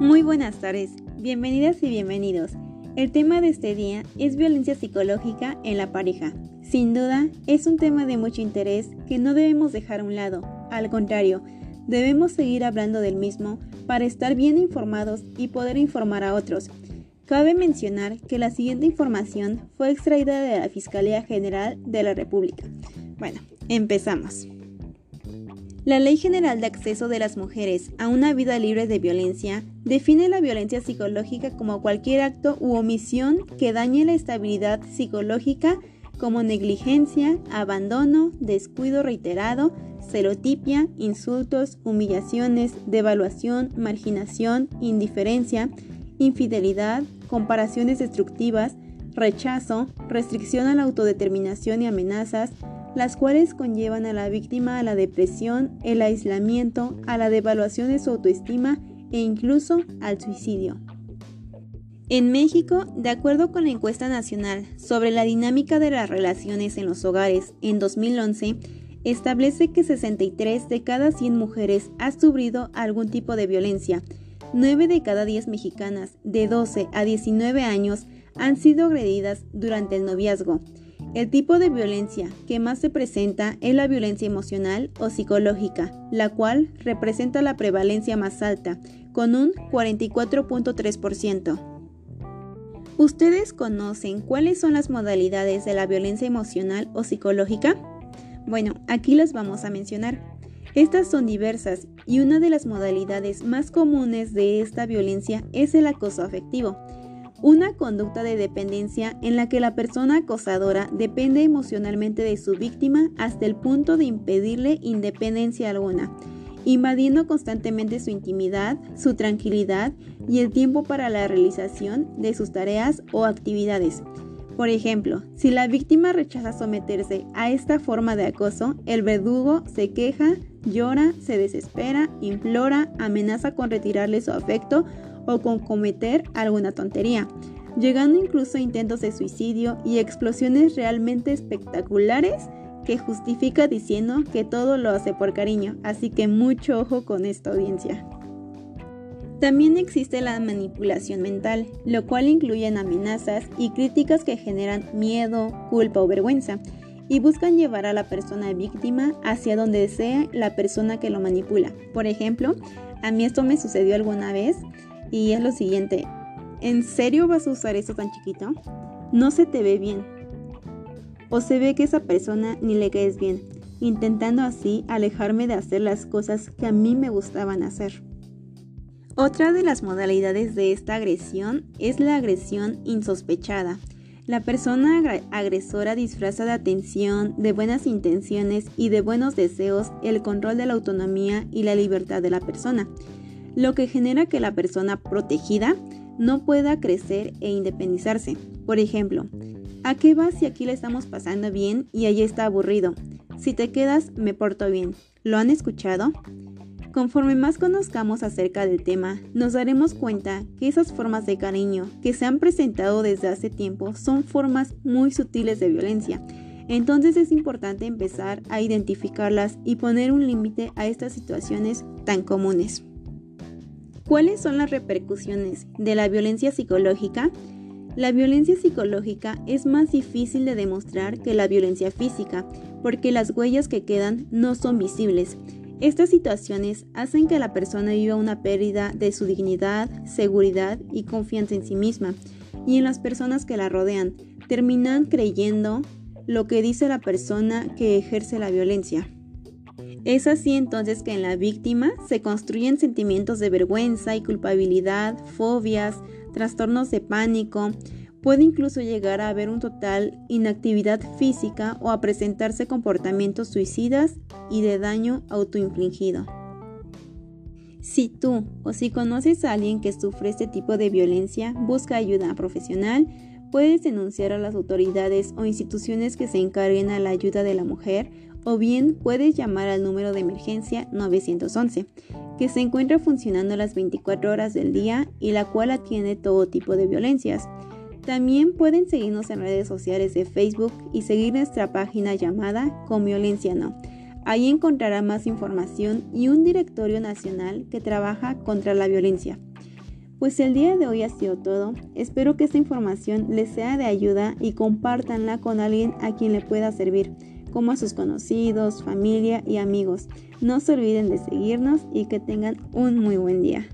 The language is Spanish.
Muy buenas tardes, bienvenidas y bienvenidos. El tema de este día es violencia psicológica en la pareja. Sin duda, es un tema de mucho interés que no debemos dejar a un lado. Al contrario, debemos seguir hablando del mismo para estar bien informados y poder informar a otros. Cabe mencionar que la siguiente información fue extraída de la Fiscalía General de la República. Bueno, empezamos. La Ley General de Acceso de las Mujeres a una vida libre de violencia define la violencia psicológica como cualquier acto u omisión que dañe la estabilidad psicológica como negligencia, abandono, descuido reiterado, celotipia, insultos, humillaciones, devaluación, marginación, indiferencia, infidelidad, comparaciones destructivas, rechazo, restricción a la autodeterminación y amenazas, las cuales conllevan a la víctima a la depresión, el aislamiento, a la devaluación de su autoestima e incluso al suicidio. En México, de acuerdo con la encuesta nacional sobre la dinámica de las relaciones en los hogares en 2011, establece que 63 de cada 100 mujeres ha sufrido algún tipo de violencia. 9 de cada 10 mexicanas de 12 a 19 años han sido agredidas durante el noviazgo. El tipo de violencia que más se presenta es la violencia emocional o psicológica, la cual representa la prevalencia más alta, con un 44.3%. ¿Ustedes conocen cuáles son las modalidades de la violencia emocional o psicológica? Bueno, aquí las vamos a mencionar. Estas son diversas y una de las modalidades más comunes de esta violencia es el acoso afectivo una conducta de dependencia en la que la persona acosadora depende emocionalmente de su víctima hasta el punto de impedirle independencia alguna, invadiendo constantemente su intimidad, su tranquilidad y el tiempo para la realización de sus tareas o actividades. Por ejemplo, si la víctima rechaza someterse a esta forma de acoso, el verdugo se queja, llora, se desespera, implora, amenaza con retirarle su afecto o con cometer alguna tontería, llegando incluso a intentos de suicidio y explosiones realmente espectaculares que justifica diciendo que todo lo hace por cariño, así que mucho ojo con esta audiencia. También existe la manipulación mental, lo cual incluye amenazas y críticas que generan miedo, culpa o vergüenza y buscan llevar a la persona víctima hacia donde desea la persona que lo manipula. Por ejemplo, a mí esto me sucedió alguna vez y es lo siguiente, ¿en serio vas a usar esto tan chiquito? No se te ve bien. O se ve que esa persona ni le caes bien, intentando así alejarme de hacer las cosas que a mí me gustaban hacer. Otra de las modalidades de esta agresión es la agresión insospechada. La persona agresora disfraza de atención, de buenas intenciones y de buenos deseos el control de la autonomía y la libertad de la persona lo que genera que la persona protegida no pueda crecer e independizarse. Por ejemplo, ¿a qué vas si aquí le estamos pasando bien y allí está aburrido? Si te quedas, me porto bien. ¿Lo han escuchado? Conforme más conozcamos acerca del tema, nos daremos cuenta que esas formas de cariño que se han presentado desde hace tiempo son formas muy sutiles de violencia. Entonces es importante empezar a identificarlas y poner un límite a estas situaciones tan comunes. ¿Cuáles son las repercusiones de la violencia psicológica? La violencia psicológica es más difícil de demostrar que la violencia física, porque las huellas que quedan no son visibles. Estas situaciones hacen que la persona viva una pérdida de su dignidad, seguridad y confianza en sí misma, y en las personas que la rodean. Terminan creyendo lo que dice la persona que ejerce la violencia. Es así entonces que en la víctima se construyen sentimientos de vergüenza y culpabilidad, fobias, trastornos de pánico, puede incluso llegar a haber un total inactividad física o a presentarse comportamientos suicidas y de daño autoinfligido. Si tú o si conoces a alguien que sufre este tipo de violencia, busca ayuda profesional, puedes denunciar a las autoridades o instituciones que se encarguen a la ayuda de la mujer o bien puedes llamar al número de emergencia 911, que se encuentra funcionando las 24 horas del día y la cual atiende todo tipo de violencias. También pueden seguirnos en redes sociales de Facebook y seguir nuestra página llamada Con Violencia No. Ahí encontrará más información y un directorio nacional que trabaja contra la violencia. Pues el día de hoy ha sido todo. Espero que esta información les sea de ayuda y compártanla con alguien a quien le pueda servir, como a sus conocidos, familia y amigos. No se olviden de seguirnos y que tengan un muy buen día.